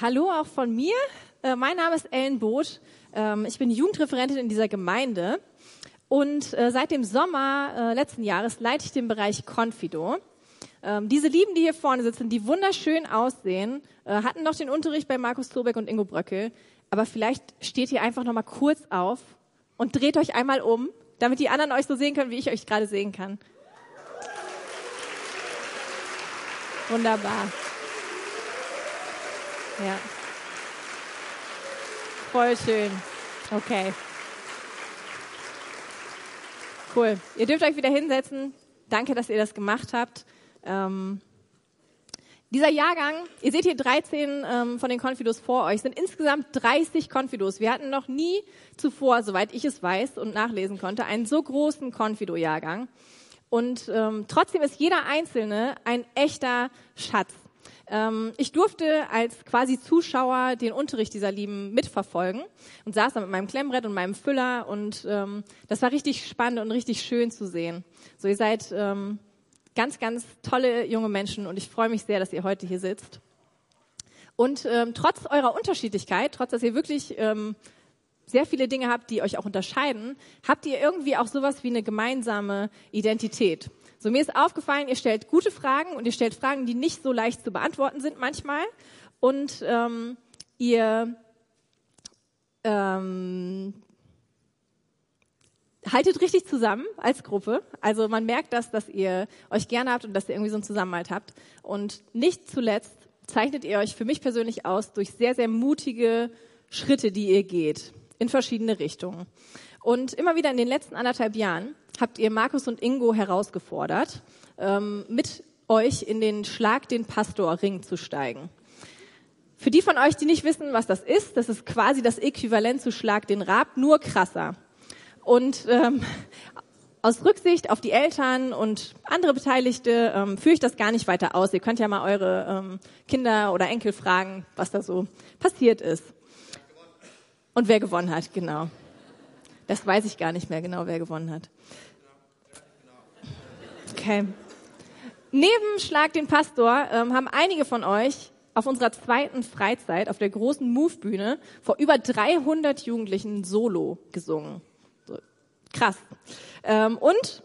Hallo auch von mir. Äh, mein Name ist Ellen Both. Ähm, ich bin Jugendreferentin in dieser Gemeinde. Und äh, seit dem Sommer äh, letzten Jahres leite ich den Bereich Confido. Ähm, diese Lieben, die hier vorne sitzen, die wunderschön aussehen, äh, hatten noch den Unterricht bei Markus Turbeck und Ingo Bröckel. Aber vielleicht steht ihr einfach noch mal kurz auf und dreht euch einmal um, damit die anderen euch so sehen können, wie ich euch gerade sehen kann. Wunderbar. Ja. Voll schön. Okay. Cool. Ihr dürft euch wieder hinsetzen. Danke, dass ihr das gemacht habt. Ähm, dieser Jahrgang, ihr seht hier 13 ähm, von den Confidos vor euch, sind insgesamt 30 Confidos. Wir hatten noch nie zuvor, soweit ich es weiß und nachlesen konnte, einen so großen Confido-Jahrgang. Und ähm, trotzdem ist jeder Einzelne ein echter Schatz. Ähm, ich durfte als quasi Zuschauer den Unterricht dieser Lieben mitverfolgen und saß da mit meinem Klemmbrett und meinem Füller und ähm, das war richtig spannend und richtig schön zu sehen. So, ihr seid ähm, ganz, ganz tolle junge Menschen und ich freue mich sehr, dass ihr heute hier sitzt. Und ähm, trotz eurer Unterschiedlichkeit, trotz dass ihr wirklich ähm, sehr viele Dinge habt, die euch auch unterscheiden, habt ihr irgendwie auch sowas wie eine gemeinsame Identität. So, mir ist aufgefallen, ihr stellt gute Fragen und ihr stellt Fragen, die nicht so leicht zu beantworten sind manchmal. Und ähm, ihr ähm, haltet richtig zusammen als Gruppe. Also man merkt das, dass ihr euch gerne habt und dass ihr irgendwie so einen Zusammenhalt habt. Und nicht zuletzt zeichnet ihr euch für mich persönlich aus durch sehr, sehr mutige Schritte, die ihr geht in verschiedene Richtungen. Und immer wieder in den letzten anderthalb Jahren habt ihr Markus und Ingo herausgefordert, ähm, mit euch in den Schlag den Pastor Ring zu steigen. Für die von euch, die nicht wissen, was das ist, das ist quasi das Äquivalent zu Schlag den Rab, nur krasser. Und ähm, aus Rücksicht auf die Eltern und andere Beteiligte ähm, führe ich das gar nicht weiter aus. Ihr könnt ja mal eure ähm, Kinder oder Enkel fragen, was da so passiert ist. Und wer gewonnen hat, genau. Das weiß ich gar nicht mehr genau, wer gewonnen hat. Okay. Neben Schlag den Pastor ähm, haben einige von euch auf unserer zweiten Freizeit auf der großen Move-Bühne vor über 300 Jugendlichen Solo gesungen. So, krass. Ähm, und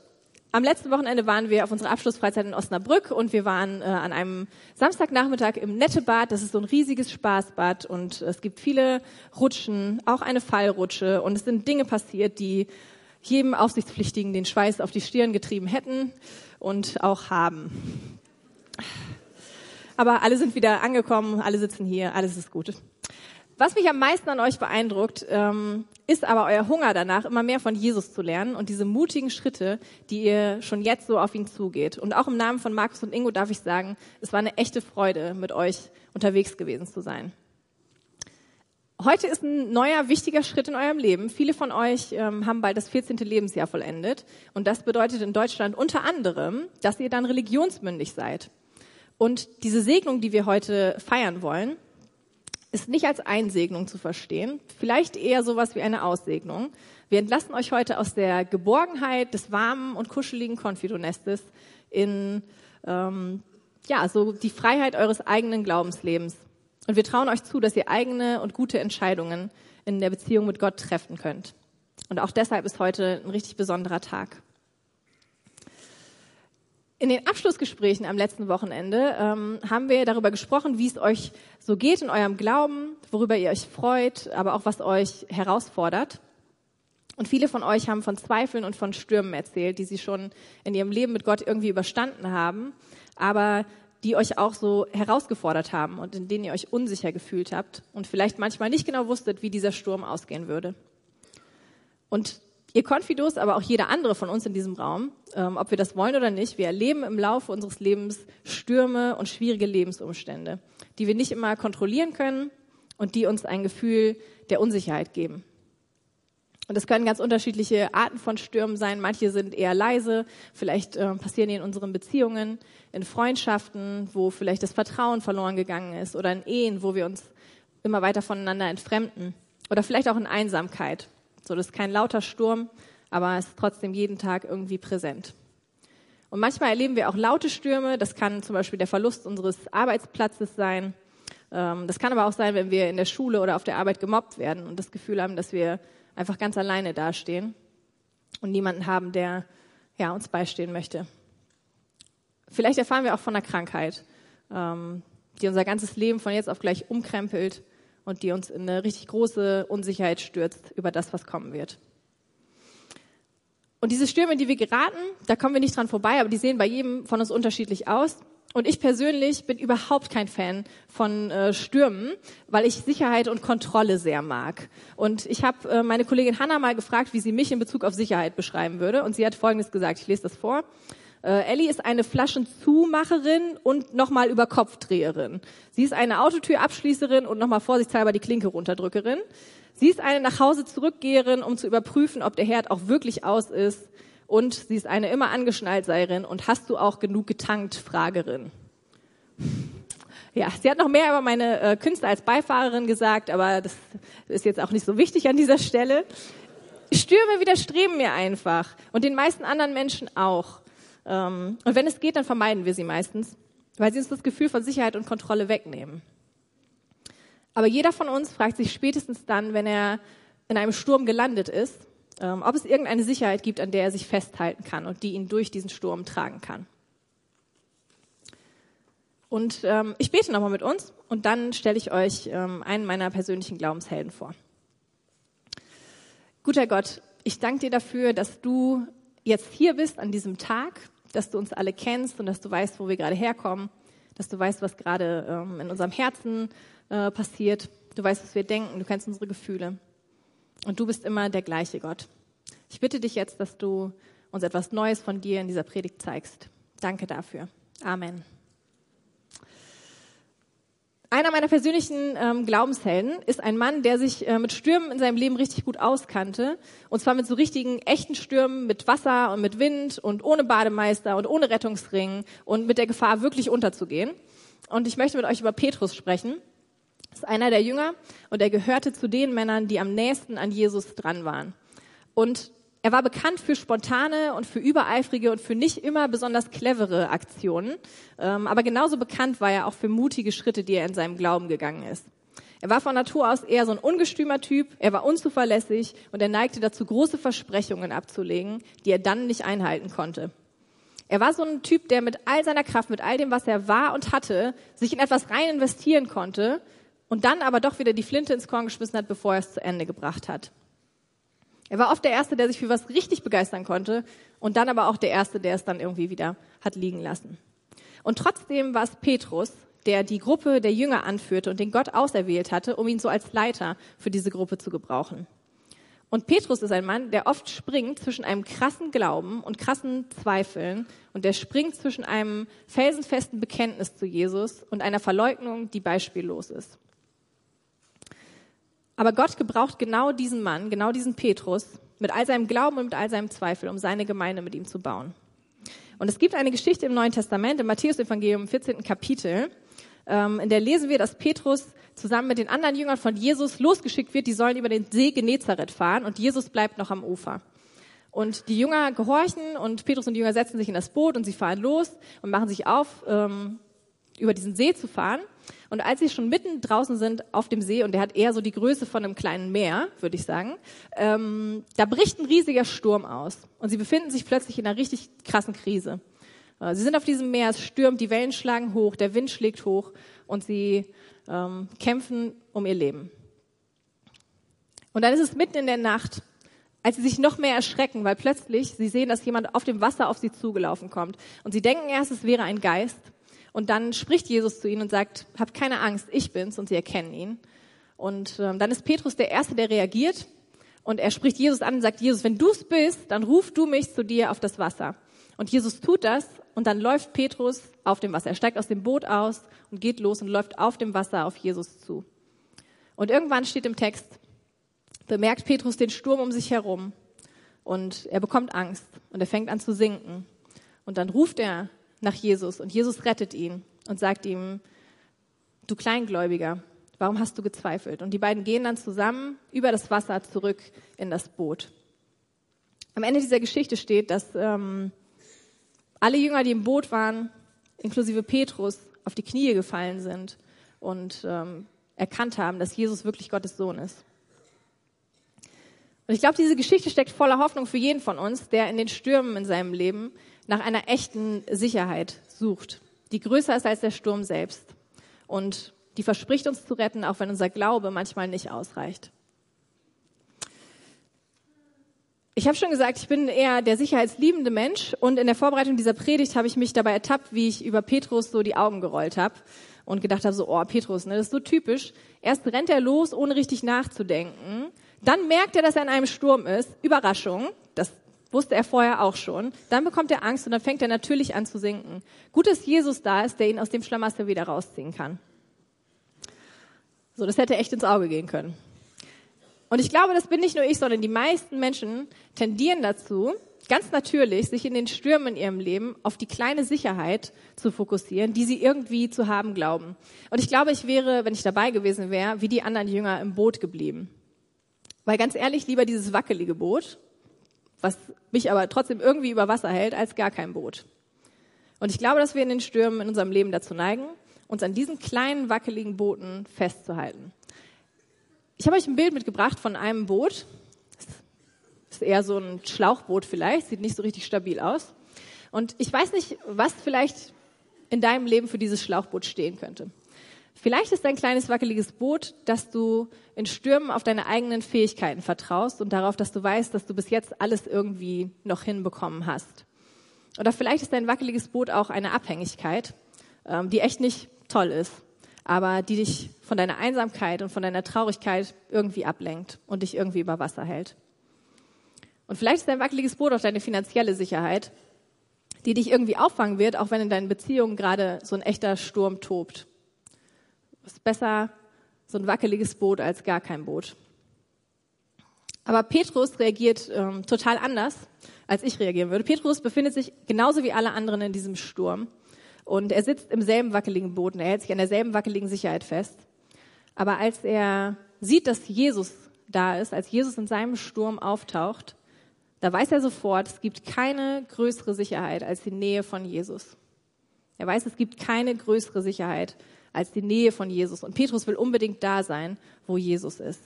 am letzten Wochenende waren wir auf unserer Abschlussfreizeit in Osnabrück und wir waren äh, an einem Samstagnachmittag im Nettebad. Das ist so ein riesiges Spaßbad und es gibt viele Rutschen, auch eine Fallrutsche und es sind Dinge passiert, die jedem Aufsichtspflichtigen den Schweiß auf die Stirn getrieben hätten und auch haben. Aber alle sind wieder angekommen, alle sitzen hier, alles ist gut. Was mich am meisten an euch beeindruckt, ähm, ist aber euer Hunger danach, immer mehr von Jesus zu lernen und diese mutigen Schritte, die ihr schon jetzt so auf ihn zugeht. Und auch im Namen von Markus und Ingo darf ich sagen, es war eine echte Freude, mit euch unterwegs gewesen zu sein. Heute ist ein neuer, wichtiger Schritt in eurem Leben. Viele von euch ähm, haben bald das 14. Lebensjahr vollendet. Und das bedeutet in Deutschland unter anderem, dass ihr dann religionsmündig seid. Und diese Segnung, die wir heute feiern wollen, ist nicht als Einsegnung zu verstehen, vielleicht eher sowas wie eine Aussegnung. Wir entlassen euch heute aus der Geborgenheit des warmen und kuscheligen Konfidonestes in ähm, ja so die Freiheit eures eigenen Glaubenslebens. Und wir trauen euch zu, dass ihr eigene und gute Entscheidungen in der Beziehung mit Gott treffen könnt. Und auch deshalb ist heute ein richtig besonderer Tag. In den Abschlussgesprächen am letzten Wochenende ähm, haben wir darüber gesprochen, wie es euch so geht in eurem Glauben, worüber ihr euch freut, aber auch was euch herausfordert. Und viele von euch haben von Zweifeln und von Stürmen erzählt, die sie schon in ihrem Leben mit Gott irgendwie überstanden haben, aber die euch auch so herausgefordert haben und in denen ihr euch unsicher gefühlt habt und vielleicht manchmal nicht genau wusstet, wie dieser Sturm ausgehen würde. Und Ihr Konfidos, aber auch jeder andere von uns in diesem Raum, ähm, ob wir das wollen oder nicht, wir erleben im Laufe unseres Lebens Stürme und schwierige Lebensumstände, die wir nicht immer kontrollieren können und die uns ein Gefühl der Unsicherheit geben. Und es können ganz unterschiedliche Arten von Stürmen sein. Manche sind eher leise, vielleicht äh, passieren die in unseren Beziehungen, in Freundschaften, wo vielleicht das Vertrauen verloren gegangen ist oder in Ehen, wo wir uns immer weiter voneinander entfremden oder vielleicht auch in Einsamkeit so, das ist kein lauter Sturm, aber es ist trotzdem jeden Tag irgendwie präsent. Und manchmal erleben wir auch laute Stürme. Das kann zum Beispiel der Verlust unseres Arbeitsplatzes sein, Ähm, das kann aber auch sein, wenn wir in der Schule oder auf der Arbeit gemobbt werden und das Gefühl haben, dass wir einfach ganz alleine dastehen und niemanden haben, der ja, uns beistehen möchte. Vielleicht erfahren wir auch von einer Krankheit, ähm, die unser ganzes Leben von jetzt auf gleich umkrempelt und die uns in eine richtig große Unsicherheit stürzt über das, was kommen wird. Und diese Stürme, in die wir geraten, da kommen wir nicht dran vorbei, aber die sehen bei jedem von uns unterschiedlich aus. Und ich persönlich bin überhaupt kein Fan von äh, Stürmen, weil ich Sicherheit und Kontrolle sehr mag. Und ich habe äh, meine Kollegin Hanna mal gefragt, wie sie mich in Bezug auf Sicherheit beschreiben würde. Und sie hat Folgendes gesagt, ich lese das vor. Äh, Ellie ist eine Flaschenzumacherin und nochmal über Kopfdreherin. Sie ist eine Autotürabschließerin und nochmal vorsichtshalber die Klinke runterdrückerin. Sie ist eine nach Hause zurückgeherin, um zu überprüfen, ob der Herd auch wirklich aus ist. Und sie ist eine immer angeschnallt Seierin und hast du auch genug getankt? Fragerin. Ja, sie hat noch mehr über meine äh, Künste als Beifahrerin gesagt, aber das ist jetzt auch nicht so wichtig an dieser Stelle. Stürme widerstreben mir einfach und den meisten anderen Menschen auch. Ähm, und wenn es geht, dann vermeiden wir sie meistens, weil sie uns das Gefühl von Sicherheit und Kontrolle wegnehmen. Aber jeder von uns fragt sich spätestens dann, wenn er in einem Sturm gelandet ist, ähm, ob es irgendeine Sicherheit gibt, an der er sich festhalten kann und die ihn durch diesen Sturm tragen kann. Und ähm, ich bete nochmal mit uns und dann stelle ich euch ähm, einen meiner persönlichen Glaubenshelden vor. Guter Gott, ich danke dir dafür, dass du jetzt hier bist an diesem Tag, dass du uns alle kennst und dass du weißt, wo wir gerade herkommen, dass du weißt, was gerade ähm, in unserem Herzen äh, passiert. Du weißt, was wir denken, du kennst unsere Gefühle. Und du bist immer der gleiche Gott. Ich bitte dich jetzt, dass du uns etwas Neues von dir in dieser Predigt zeigst. Danke dafür. Amen. Einer meiner persönlichen ähm, Glaubenshelden ist ein Mann, der sich äh, mit Stürmen in seinem Leben richtig gut auskannte. Und zwar mit so richtigen, echten Stürmen, mit Wasser und mit Wind und ohne Bademeister und ohne Rettungsring und mit der Gefahr, wirklich unterzugehen. Und ich möchte mit euch über Petrus sprechen. Das ist einer der Jünger und er gehörte zu den Männern, die am nächsten an Jesus dran waren. Und er war bekannt für spontane und für übereifrige und für nicht immer besonders clevere Aktionen. Ähm, aber genauso bekannt war er auch für mutige Schritte, die er in seinem Glauben gegangen ist. Er war von Natur aus eher so ein ungestümer Typ, er war unzuverlässig und er neigte dazu, große Versprechungen abzulegen, die er dann nicht einhalten konnte. Er war so ein Typ, der mit all seiner Kraft, mit all dem, was er war und hatte, sich in etwas rein investieren konnte und dann aber doch wieder die Flinte ins Korn geschmissen hat, bevor er es zu Ende gebracht hat. Er war oft der Erste, der sich für was richtig begeistern konnte und dann aber auch der Erste, der es dann irgendwie wieder hat liegen lassen. Und trotzdem war es Petrus, der die Gruppe der Jünger anführte und den Gott auserwählt hatte, um ihn so als Leiter für diese Gruppe zu gebrauchen. Und Petrus ist ein Mann, der oft springt zwischen einem krassen Glauben und krassen Zweifeln und der springt zwischen einem felsenfesten Bekenntnis zu Jesus und einer Verleugnung, die beispiellos ist. Aber Gott gebraucht genau diesen Mann, genau diesen Petrus, mit all seinem Glauben und mit all seinem Zweifel, um seine Gemeinde mit ihm zu bauen. Und es gibt eine Geschichte im Neuen Testament, im Matthäus-Evangelium, im 14. Kapitel, ähm, in der lesen wir, dass Petrus zusammen mit den anderen Jüngern von Jesus losgeschickt wird, die sollen über den See Genezareth fahren und Jesus bleibt noch am Ufer. Und die Jünger gehorchen und Petrus und die Jünger setzen sich in das Boot und sie fahren los und machen sich auf, ähm, über diesen See zu fahren. Und als sie schon mitten draußen sind auf dem See, und der hat eher so die Größe von einem kleinen Meer, würde ich sagen, ähm, da bricht ein riesiger Sturm aus. Und sie befinden sich plötzlich in einer richtig krassen Krise. Äh, sie sind auf diesem Meer, es stürmt, die Wellen schlagen hoch, der Wind schlägt hoch und sie ähm, kämpfen um ihr Leben. Und dann ist es mitten in der Nacht, als sie sich noch mehr erschrecken, weil plötzlich sie sehen, dass jemand auf dem Wasser auf sie zugelaufen kommt. Und sie denken erst, es wäre ein Geist. Und dann spricht Jesus zu ihnen und sagt, habt keine Angst, ich bin's. Und sie erkennen ihn. Und ähm, dann ist Petrus der Erste, der reagiert. Und er spricht Jesus an und sagt, Jesus, wenn du's bist, dann ruf du mich zu dir auf das Wasser. Und Jesus tut das und dann läuft Petrus auf dem Wasser. Er steigt aus dem Boot aus und geht los und läuft auf dem Wasser auf Jesus zu. Und irgendwann steht im Text, bemerkt Petrus den Sturm um sich herum und er bekommt Angst und er fängt an zu sinken. Und dann ruft er nach Jesus und Jesus rettet ihn und sagt ihm, du Kleingläubiger, warum hast du gezweifelt? Und die beiden gehen dann zusammen über das Wasser zurück in das Boot. Am Ende dieser Geschichte steht, dass ähm, alle Jünger, die im Boot waren, inklusive Petrus, auf die Knie gefallen sind und ähm, erkannt haben, dass Jesus wirklich Gottes Sohn ist. Und ich glaube, diese Geschichte steckt voller Hoffnung für jeden von uns, der in den Stürmen in seinem Leben nach einer echten Sicherheit sucht, die größer ist als der Sturm selbst und die verspricht uns zu retten, auch wenn unser Glaube manchmal nicht ausreicht. Ich habe schon gesagt, ich bin eher der sicherheitsliebende Mensch und in der Vorbereitung dieser Predigt habe ich mich dabei ertappt, wie ich über Petrus so die Augen gerollt habe und gedacht habe, so, oh, Petrus, ne, das ist so typisch. Erst rennt er los, ohne richtig nachzudenken. Dann merkt er, dass er in einem Sturm ist. Überraschung. Das wusste er vorher auch schon. Dann bekommt er Angst und dann fängt er natürlich an zu sinken. Gut, dass Jesus da ist, der ihn aus dem Schlamassel wieder rausziehen kann. So, das hätte echt ins Auge gehen können. Und ich glaube, das bin nicht nur ich, sondern die meisten Menschen tendieren dazu, ganz natürlich, sich in den Stürmen in ihrem Leben auf die kleine Sicherheit zu fokussieren, die sie irgendwie zu haben glauben. Und ich glaube, ich wäre, wenn ich dabei gewesen wäre, wie die anderen Jünger im Boot geblieben. Weil ganz ehrlich, lieber dieses wackelige Boot, was mich aber trotzdem irgendwie über Wasser hält, als gar kein Boot. Und ich glaube, dass wir in den Stürmen in unserem Leben dazu neigen, uns an diesen kleinen wackeligen Booten festzuhalten. Ich habe euch ein Bild mitgebracht von einem Boot. Das ist eher so ein Schlauchboot vielleicht, sieht nicht so richtig stabil aus. Und ich weiß nicht, was vielleicht in deinem Leben für dieses Schlauchboot stehen könnte. Vielleicht ist dein kleines wackeliges Boot, dass du in Stürmen auf deine eigenen Fähigkeiten vertraust und darauf, dass du weißt, dass du bis jetzt alles irgendwie noch hinbekommen hast. Oder vielleicht ist dein wackeliges Boot auch eine Abhängigkeit, ähm, die echt nicht toll ist, aber die dich von deiner Einsamkeit und von deiner Traurigkeit irgendwie ablenkt und dich irgendwie über Wasser hält. Und vielleicht ist dein wackeliges Boot auch deine finanzielle Sicherheit, die dich irgendwie auffangen wird, auch wenn in deinen Beziehungen gerade so ein echter Sturm tobt ist besser so ein wackeliges Boot als gar kein Boot. Aber Petrus reagiert ähm, total anders, als ich reagieren würde. Petrus befindet sich genauso wie alle anderen in diesem Sturm. Und er sitzt im selben wackeligen Boot und er hält sich an derselben wackeligen Sicherheit fest. Aber als er sieht, dass Jesus da ist, als Jesus in seinem Sturm auftaucht, da weiß er sofort, es gibt keine größere Sicherheit als die Nähe von Jesus. Er weiß, es gibt keine größere Sicherheit als die Nähe von Jesus. Und Petrus will unbedingt da sein, wo Jesus ist.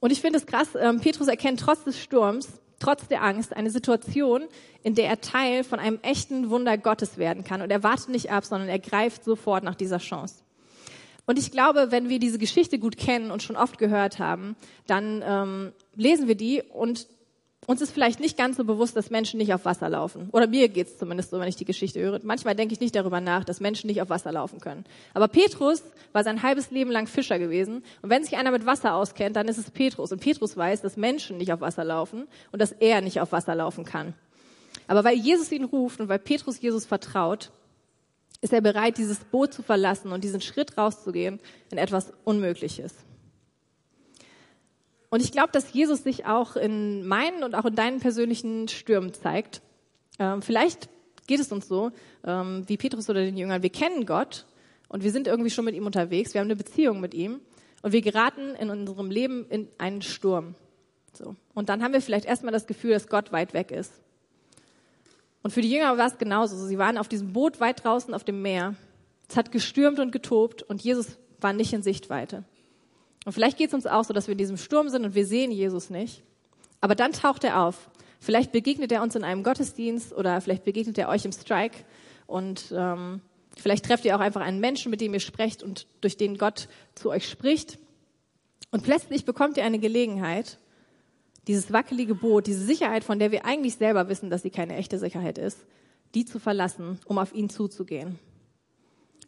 Und ich finde es krass, ähm, Petrus erkennt trotz des Sturms, trotz der Angst, eine Situation, in der er Teil von einem echten Wunder Gottes werden kann. Und er wartet nicht ab, sondern er greift sofort nach dieser Chance. Und ich glaube, wenn wir diese Geschichte gut kennen und schon oft gehört haben, dann ähm, lesen wir die und uns ist vielleicht nicht ganz so bewusst, dass Menschen nicht auf Wasser laufen. Oder mir geht's zumindest so, wenn ich die Geschichte höre. Manchmal denke ich nicht darüber nach, dass Menschen nicht auf Wasser laufen können. Aber Petrus war sein halbes Leben lang Fischer gewesen. Und wenn sich einer mit Wasser auskennt, dann ist es Petrus. Und Petrus weiß, dass Menschen nicht auf Wasser laufen und dass er nicht auf Wasser laufen kann. Aber weil Jesus ihn ruft und weil Petrus Jesus vertraut, ist er bereit, dieses Boot zu verlassen und diesen Schritt rauszugehen in etwas Unmögliches. Und ich glaube, dass Jesus sich auch in meinen und auch in deinen persönlichen Stürmen zeigt. Ähm, vielleicht geht es uns so, ähm, wie Petrus oder den Jüngern. Wir kennen Gott und wir sind irgendwie schon mit ihm unterwegs. Wir haben eine Beziehung mit ihm und wir geraten in unserem Leben in einen Sturm. So. Und dann haben wir vielleicht erstmal das Gefühl, dass Gott weit weg ist. Und für die Jünger war es genauso. Sie waren auf diesem Boot weit draußen auf dem Meer. Es hat gestürmt und getobt und Jesus war nicht in Sichtweite. Und vielleicht geht es uns auch so, dass wir in diesem Sturm sind und wir sehen Jesus nicht. Aber dann taucht er auf. Vielleicht begegnet er uns in einem Gottesdienst oder vielleicht begegnet er euch im Strike und ähm, vielleicht trefft ihr auch einfach einen Menschen, mit dem ihr sprecht und durch den Gott zu euch spricht. Und plötzlich bekommt ihr eine Gelegenheit, dieses wackelige Boot, diese Sicherheit, von der wir eigentlich selber wissen, dass sie keine echte Sicherheit ist, die zu verlassen, um auf ihn zuzugehen.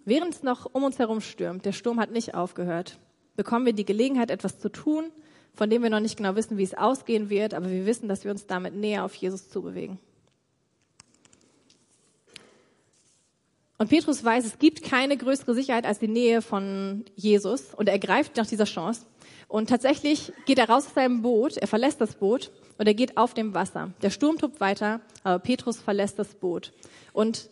Während es noch um uns herum stürmt, der Sturm hat nicht aufgehört, bekommen wir die Gelegenheit, etwas zu tun, von dem wir noch nicht genau wissen, wie es ausgehen wird, aber wir wissen, dass wir uns damit näher auf Jesus zubewegen. Und Petrus weiß, es gibt keine größere Sicherheit als die Nähe von Jesus und er greift nach dieser Chance. Und tatsächlich geht er raus aus seinem Boot, er verlässt das Boot und er geht auf dem Wasser. Der Sturm tobt weiter, aber Petrus verlässt das Boot. Und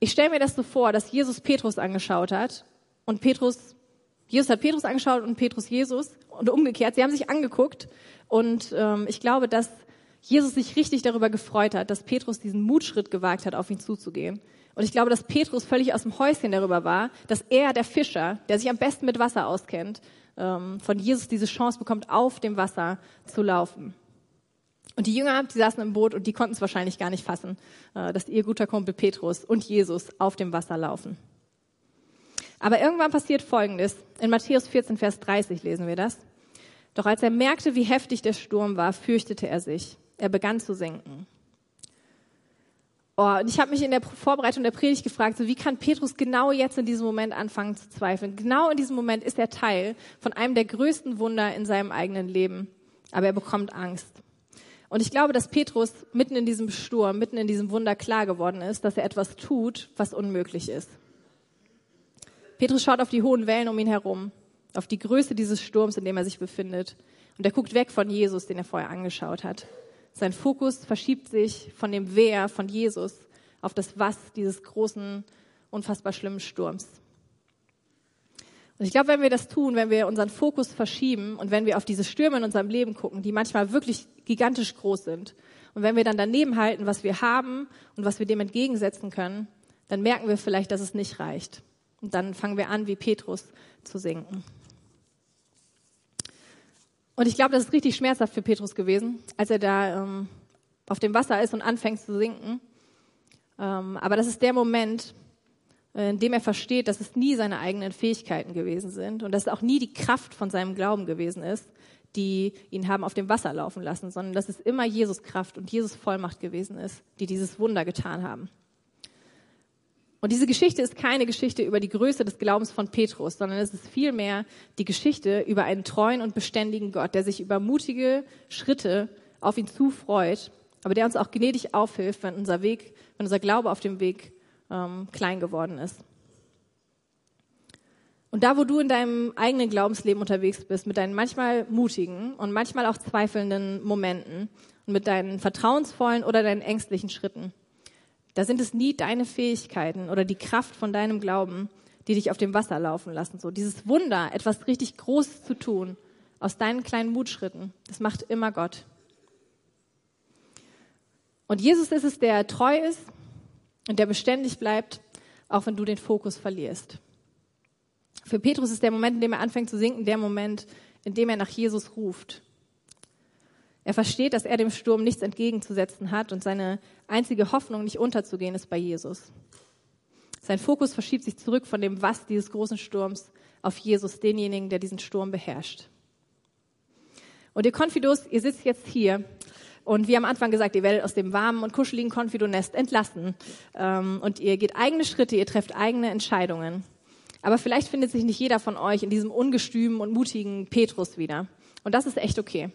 ich stelle mir das so vor, dass Jesus Petrus angeschaut hat und Petrus Jesus hat Petrus angeschaut und Petrus Jesus und umgekehrt. Sie haben sich angeguckt und ähm, ich glaube, dass Jesus sich richtig darüber gefreut hat, dass Petrus diesen Mutschritt gewagt hat, auf ihn zuzugehen. Und ich glaube, dass Petrus völlig aus dem Häuschen darüber war, dass er, der Fischer, der sich am besten mit Wasser auskennt, ähm, von Jesus diese Chance bekommt, auf dem Wasser zu laufen. Und die Jünger, die saßen im Boot und die konnten es wahrscheinlich gar nicht fassen, äh, dass ihr guter Kumpel Petrus und Jesus auf dem Wasser laufen. Aber irgendwann passiert Folgendes. In Matthäus 14, Vers 30 lesen wir das. Doch als er merkte, wie heftig der Sturm war, fürchtete er sich. Er begann zu sinken. Oh, und ich habe mich in der Vorbereitung der Predigt gefragt, so wie kann Petrus genau jetzt in diesem Moment anfangen zu zweifeln? Genau in diesem Moment ist er Teil von einem der größten Wunder in seinem eigenen Leben. Aber er bekommt Angst. Und ich glaube, dass Petrus mitten in diesem Sturm, mitten in diesem Wunder klar geworden ist, dass er etwas tut, was unmöglich ist. Petrus schaut auf die hohen Wellen um ihn herum, auf die Größe dieses Sturms, in dem er sich befindet. Und er guckt weg von Jesus, den er vorher angeschaut hat. Sein Fokus verschiebt sich von dem Wer von Jesus auf das Was dieses großen, unfassbar schlimmen Sturms. Und ich glaube, wenn wir das tun, wenn wir unseren Fokus verschieben und wenn wir auf diese Stürme in unserem Leben gucken, die manchmal wirklich gigantisch groß sind, und wenn wir dann daneben halten, was wir haben und was wir dem entgegensetzen können, dann merken wir vielleicht, dass es nicht reicht. Und dann fangen wir an, wie Petrus zu sinken. Und ich glaube, das ist richtig schmerzhaft für Petrus gewesen, als er da ähm, auf dem Wasser ist und anfängt zu sinken. Ähm, aber das ist der Moment, äh, in dem er versteht, dass es nie seine eigenen Fähigkeiten gewesen sind und dass es auch nie die Kraft von seinem Glauben gewesen ist, die ihn haben auf dem Wasser laufen lassen, sondern dass es immer Jesus Kraft und Jesus Vollmacht gewesen ist, die dieses Wunder getan haben. Und diese Geschichte ist keine Geschichte über die Größe des Glaubens von Petrus, sondern es ist vielmehr die Geschichte über einen treuen und beständigen Gott, der sich über mutige Schritte auf ihn zufreut, aber der uns auch gnädig aufhilft, wenn unser Weg, wenn unser Glaube auf dem Weg ähm, klein geworden ist. Und da, wo du in deinem eigenen Glaubensleben unterwegs bist, mit deinen manchmal mutigen und manchmal auch zweifelnden Momenten und mit deinen vertrauensvollen oder deinen ängstlichen Schritten, da sind es nie deine Fähigkeiten oder die Kraft von deinem Glauben, die dich auf dem Wasser laufen lassen. So dieses Wunder, etwas richtig Großes zu tun, aus deinen kleinen Mutschritten, das macht immer Gott. Und Jesus ist es, der treu ist und der beständig bleibt, auch wenn du den Fokus verlierst. Für Petrus ist der Moment, in dem er anfängt zu sinken, der Moment, in dem er nach Jesus ruft. Er versteht, dass er dem Sturm nichts entgegenzusetzen hat und seine einzige Hoffnung, nicht unterzugehen, ist bei Jesus. Sein Fokus verschiebt sich zurück von dem Was dieses großen Sturms auf Jesus, denjenigen, der diesen Sturm beherrscht. Und ihr Konfidos, ihr sitzt jetzt hier und wie am Anfang gesagt, ihr werdet aus dem warmen und kuscheligen Konfidonest entlassen ähm, und ihr geht eigene Schritte, ihr trefft eigene Entscheidungen. Aber vielleicht findet sich nicht jeder von euch in diesem ungestümen und mutigen Petrus wieder. Und das ist echt okay.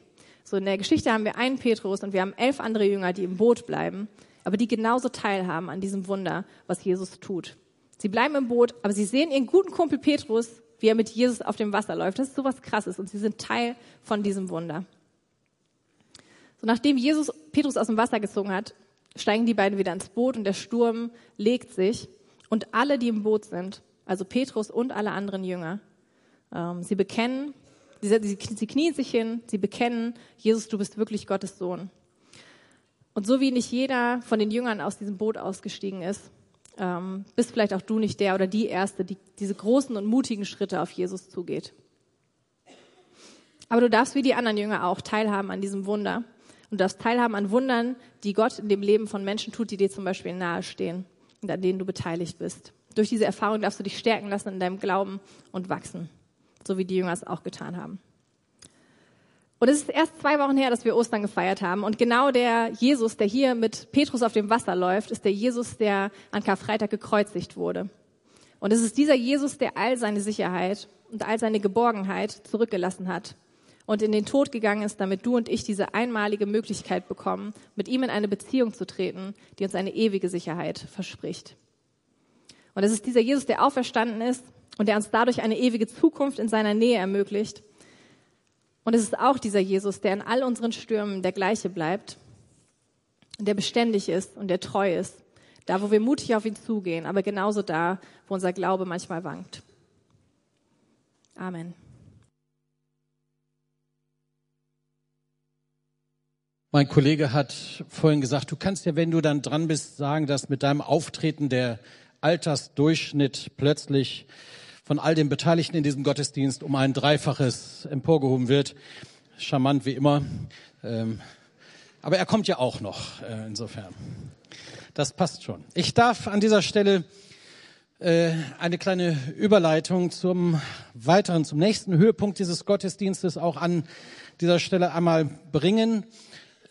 So in der Geschichte haben wir einen Petrus und wir haben elf andere Jünger, die im Boot bleiben, aber die genauso teilhaben an diesem Wunder, was Jesus tut. Sie bleiben im Boot, aber sie sehen ihren guten Kumpel Petrus, wie er mit Jesus auf dem Wasser läuft. Das ist sowas Krasses und sie sind Teil von diesem Wunder. So nachdem Jesus Petrus aus dem Wasser gezogen hat, steigen die beiden wieder ins Boot und der Sturm legt sich und alle, die im Boot sind, also Petrus und alle anderen Jünger, ähm, sie bekennen, Sie, sie, knien sich hin, sie bekennen, Jesus, du bist wirklich Gottes Sohn. Und so wie nicht jeder von den Jüngern aus diesem Boot ausgestiegen ist, ähm, bist vielleicht auch du nicht der oder die Erste, die diese großen und mutigen Schritte auf Jesus zugeht. Aber du darfst wie die anderen Jünger auch teilhaben an diesem Wunder. Und du darfst teilhaben an Wundern, die Gott in dem Leben von Menschen tut, die dir zum Beispiel nahestehen und an denen du beteiligt bist. Durch diese Erfahrung darfst du dich stärken lassen in deinem Glauben und wachsen so wie die Jünger es auch getan haben. Und es ist erst zwei Wochen her, dass wir Ostern gefeiert haben. Und genau der Jesus, der hier mit Petrus auf dem Wasser läuft, ist der Jesus, der an Karfreitag gekreuzigt wurde. Und es ist dieser Jesus, der all seine Sicherheit und all seine Geborgenheit zurückgelassen hat und in den Tod gegangen ist, damit du und ich diese einmalige Möglichkeit bekommen, mit ihm in eine Beziehung zu treten, die uns eine ewige Sicherheit verspricht. Und es ist dieser Jesus, der auferstanden ist und der uns dadurch eine ewige Zukunft in seiner Nähe ermöglicht. Und es ist auch dieser Jesus, der in all unseren Stürmen der gleiche bleibt, der beständig ist und der treu ist, da wo wir mutig auf ihn zugehen, aber genauso da, wo unser Glaube manchmal wankt. Amen. Mein Kollege hat vorhin gesagt, du kannst ja, wenn du dann dran bist, sagen, dass mit deinem Auftreten der Altersdurchschnitt plötzlich von all den Beteiligten in diesem Gottesdienst um ein Dreifaches emporgehoben wird. Charmant wie immer. Ähm, aber er kommt ja auch noch, äh, insofern. Das passt schon. Ich darf an dieser Stelle äh, eine kleine Überleitung zum weiteren, zum nächsten Höhepunkt dieses Gottesdienstes auch an dieser Stelle einmal bringen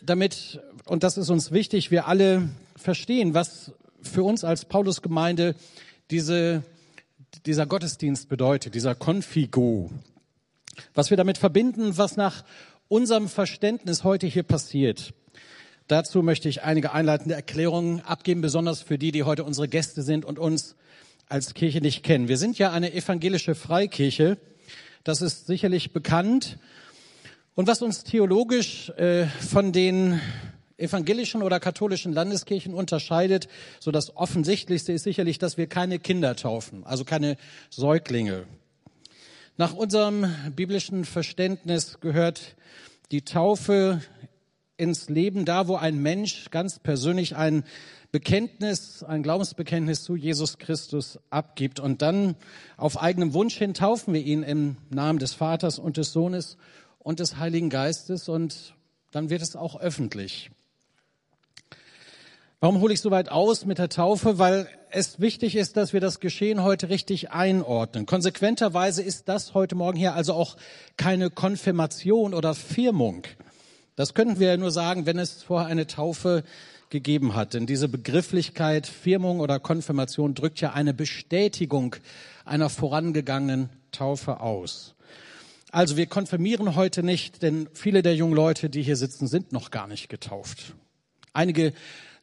damit, und das ist uns wichtig, wir alle verstehen, was für uns als Paulus-Gemeinde diese, dieser Gottesdienst bedeutet, dieser Konfigo. Was wir damit verbinden, was nach unserem Verständnis heute hier passiert. Dazu möchte ich einige einleitende Erklärungen abgeben, besonders für die, die heute unsere Gäste sind und uns als Kirche nicht kennen. Wir sind ja eine evangelische Freikirche. Das ist sicherlich bekannt. Und was uns theologisch äh, von den evangelischen oder katholischen Landeskirchen unterscheidet, so das Offensichtlichste ist sicherlich, dass wir keine Kinder taufen, also keine Säuglinge. Nach unserem biblischen Verständnis gehört die Taufe ins Leben da, wo ein Mensch ganz persönlich ein Bekenntnis, ein Glaubensbekenntnis zu Jesus Christus abgibt. Und dann auf eigenem Wunsch hin taufen wir ihn im Namen des Vaters und des Sohnes und des Heiligen Geistes und dann wird es auch öffentlich. Warum hole ich so weit aus mit der Taufe? Weil es wichtig ist, dass wir das Geschehen heute richtig einordnen. Konsequenterweise ist das heute Morgen hier also auch keine Konfirmation oder Firmung. Das könnten wir nur sagen, wenn es vorher eine Taufe gegeben hat. Denn diese Begrifflichkeit Firmung oder Konfirmation drückt ja eine Bestätigung einer vorangegangenen Taufe aus. Also wir konfirmieren heute nicht, denn viele der jungen Leute, die hier sitzen, sind noch gar nicht getauft. Einige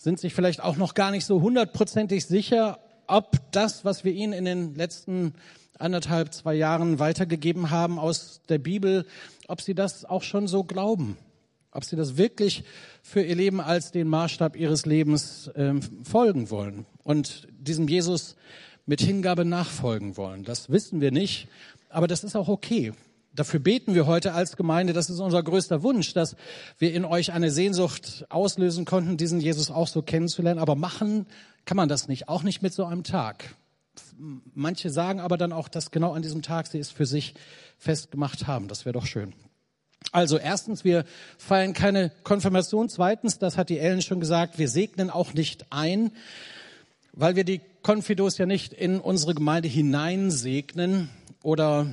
sind sich vielleicht auch noch gar nicht so hundertprozentig sicher, ob das, was wir ihnen in den letzten anderthalb, zwei Jahren weitergegeben haben aus der Bibel, ob sie das auch schon so glauben. Ob sie das wirklich für ihr Leben als den Maßstab ihres Lebens äh, folgen wollen und diesem Jesus mit Hingabe nachfolgen wollen. Das wissen wir nicht, aber das ist auch okay. Dafür beten wir heute als Gemeinde. Das ist unser größter Wunsch, dass wir in euch eine Sehnsucht auslösen konnten, diesen Jesus auch so kennenzulernen. Aber machen kann man das nicht, auch nicht mit so einem Tag. Manche sagen aber dann auch, dass genau an diesem Tag sie es für sich festgemacht haben. Das wäre doch schön. Also erstens, wir feiern keine Konfirmation. Zweitens, das hat die Ellen schon gesagt, wir segnen auch nicht ein, weil wir die Konfidos ja nicht in unsere Gemeinde hineinsegnen oder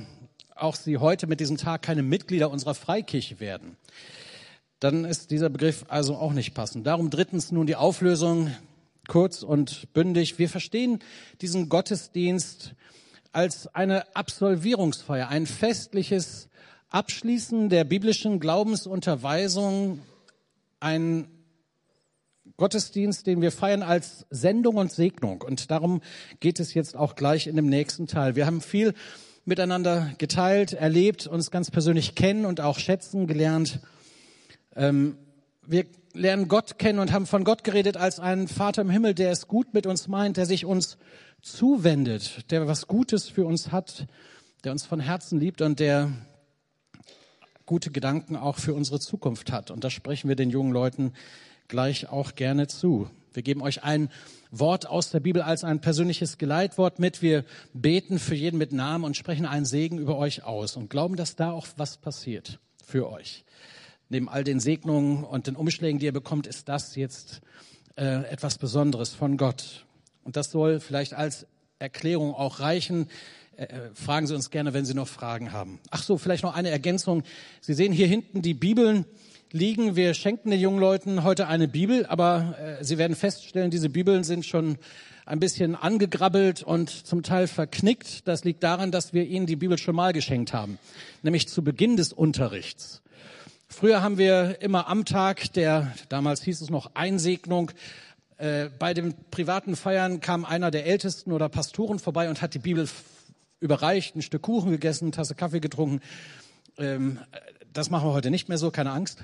auch sie heute mit diesem Tag keine Mitglieder unserer Freikirche werden, dann ist dieser Begriff also auch nicht passend. Darum drittens nun die Auflösung kurz und bündig. Wir verstehen diesen Gottesdienst als eine Absolvierungsfeier, ein festliches Abschließen der biblischen Glaubensunterweisung, ein Gottesdienst, den wir feiern als Sendung und Segnung. Und darum geht es jetzt auch gleich in dem nächsten Teil. Wir haben viel miteinander geteilt, erlebt, uns ganz persönlich kennen und auch schätzen gelernt. Ähm, wir lernen Gott kennen und haben von Gott geredet als einen Vater im Himmel, der es gut mit uns meint, der sich uns zuwendet, der was Gutes für uns hat, der uns von Herzen liebt und der gute Gedanken auch für unsere Zukunft hat. Und das sprechen wir den jungen Leuten gleich auch gerne zu. Wir geben euch ein Wort aus der Bibel als ein persönliches Geleitwort mit. Wir beten für jeden mit Namen und sprechen einen Segen über euch aus und glauben, dass da auch was passiert für euch. Neben all den Segnungen und den Umschlägen, die ihr bekommt, ist das jetzt äh, etwas Besonderes von Gott. Und das soll vielleicht als Erklärung auch reichen. Äh, äh fragen Sie uns gerne, wenn Sie noch Fragen haben. Ach so, vielleicht noch eine Ergänzung. Sie sehen hier hinten die Bibeln liegen. Wir schenken den jungen Leuten heute eine Bibel, aber äh, sie werden feststellen, diese Bibeln sind schon ein bisschen angegrabbelt und zum Teil verknickt. Das liegt daran, dass wir ihnen die Bibel schon mal geschenkt haben, nämlich zu Beginn des Unterrichts. Früher haben wir immer am Tag der, damals hieß es noch Einsegnung, äh, bei den privaten Feiern kam einer der Ältesten oder Pastoren vorbei und hat die Bibel überreicht, ein Stück Kuchen gegessen, eine Tasse Kaffee getrunken. Ähm, das machen wir heute nicht mehr so, keine Angst.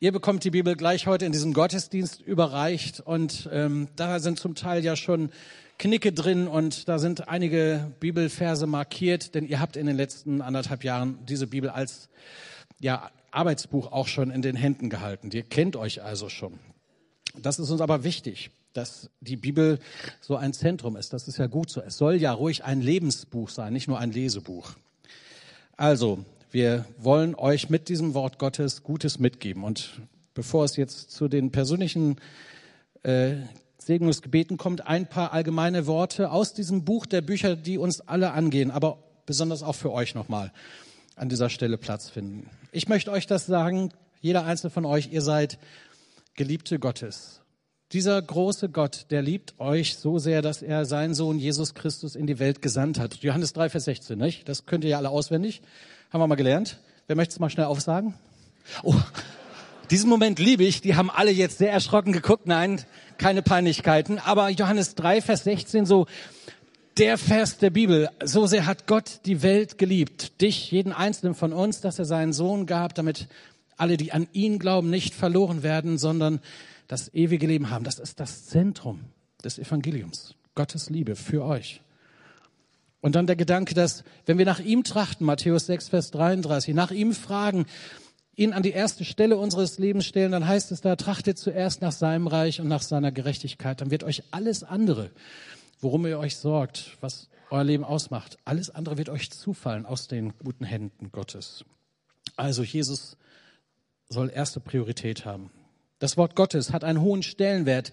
Ihr bekommt die Bibel gleich heute in diesem Gottesdienst überreicht und ähm, da sind zum Teil ja schon Knicke drin und da sind einige Bibelverse markiert, denn ihr habt in den letzten anderthalb Jahren diese Bibel als ja Arbeitsbuch auch schon in den Händen gehalten. Ihr kennt euch also schon. Das ist uns aber wichtig, dass die Bibel so ein Zentrum ist. Das ist ja gut so. Es soll ja ruhig ein Lebensbuch sein, nicht nur ein Lesebuch. Also, wir wollen euch mit diesem Wort Gottes Gutes mitgeben. Und bevor es jetzt zu den persönlichen äh, Segnungsgebeten kommt, ein paar allgemeine Worte aus diesem Buch der Bücher, die uns alle angehen, aber besonders auch für euch nochmal an dieser Stelle Platz finden. Ich möchte euch das sagen, jeder einzelne von euch, ihr seid Geliebte Gottes. Dieser große Gott, der liebt euch so sehr, dass er seinen Sohn Jesus Christus in die Welt gesandt hat. Johannes 3, Vers 16, nicht? Das könnt ihr ja alle auswendig. Haben wir mal gelernt. Wer möchte es mal schnell aufsagen? Oh, diesen Moment liebe ich. Die haben alle jetzt sehr erschrocken geguckt. Nein, keine Peinlichkeiten. Aber Johannes 3, Vers 16, so der Vers der Bibel. So sehr hat Gott die Welt geliebt. Dich, jeden einzelnen von uns, dass er seinen Sohn gab, damit alle, die an ihn glauben, nicht verloren werden, sondern das ewige Leben haben. Das ist das Zentrum des Evangeliums. Gottes Liebe für euch. Und dann der Gedanke, dass wenn wir nach ihm trachten, Matthäus 6, Vers 33, nach ihm fragen, ihn an die erste Stelle unseres Lebens stellen, dann heißt es da, trachtet zuerst nach seinem Reich und nach seiner Gerechtigkeit. Dann wird euch alles andere, worum ihr euch sorgt, was euer Leben ausmacht, alles andere wird euch zufallen aus den guten Händen Gottes. Also Jesus soll erste Priorität haben. Das Wort Gottes hat einen hohen Stellenwert.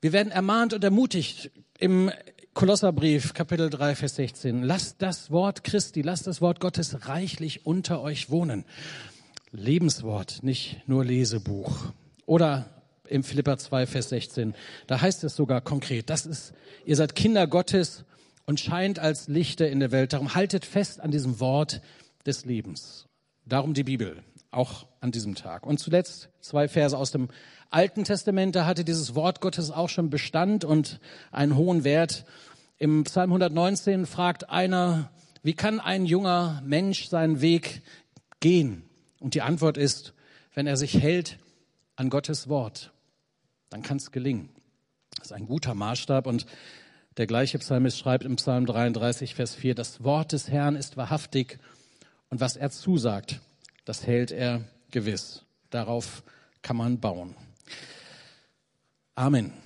Wir werden ermahnt und ermutigt im Kolosserbrief, Kapitel 3, Vers 16. Lasst das Wort Christi, lasst das Wort Gottes reichlich unter euch wohnen. Lebenswort, nicht nur Lesebuch. Oder im Philippa 2, Vers 16. Da heißt es sogar konkret, das ist, ihr seid Kinder Gottes und scheint als Lichter in der Welt. Darum haltet fest an diesem Wort des Lebens. Darum die Bibel auch an diesem Tag. Und zuletzt zwei Verse aus dem Alten Testament, da hatte dieses Wort Gottes auch schon Bestand und einen hohen Wert. Im Psalm 119 fragt einer, wie kann ein junger Mensch seinen Weg gehen? Und die Antwort ist, wenn er sich hält an Gottes Wort, dann kann es gelingen. Das ist ein guter Maßstab und der gleiche Psalmist schreibt im Psalm 33, Vers 4, das Wort des Herrn ist wahrhaftig und was er zusagt, das hält er gewiss. Darauf kann man bauen. Amen.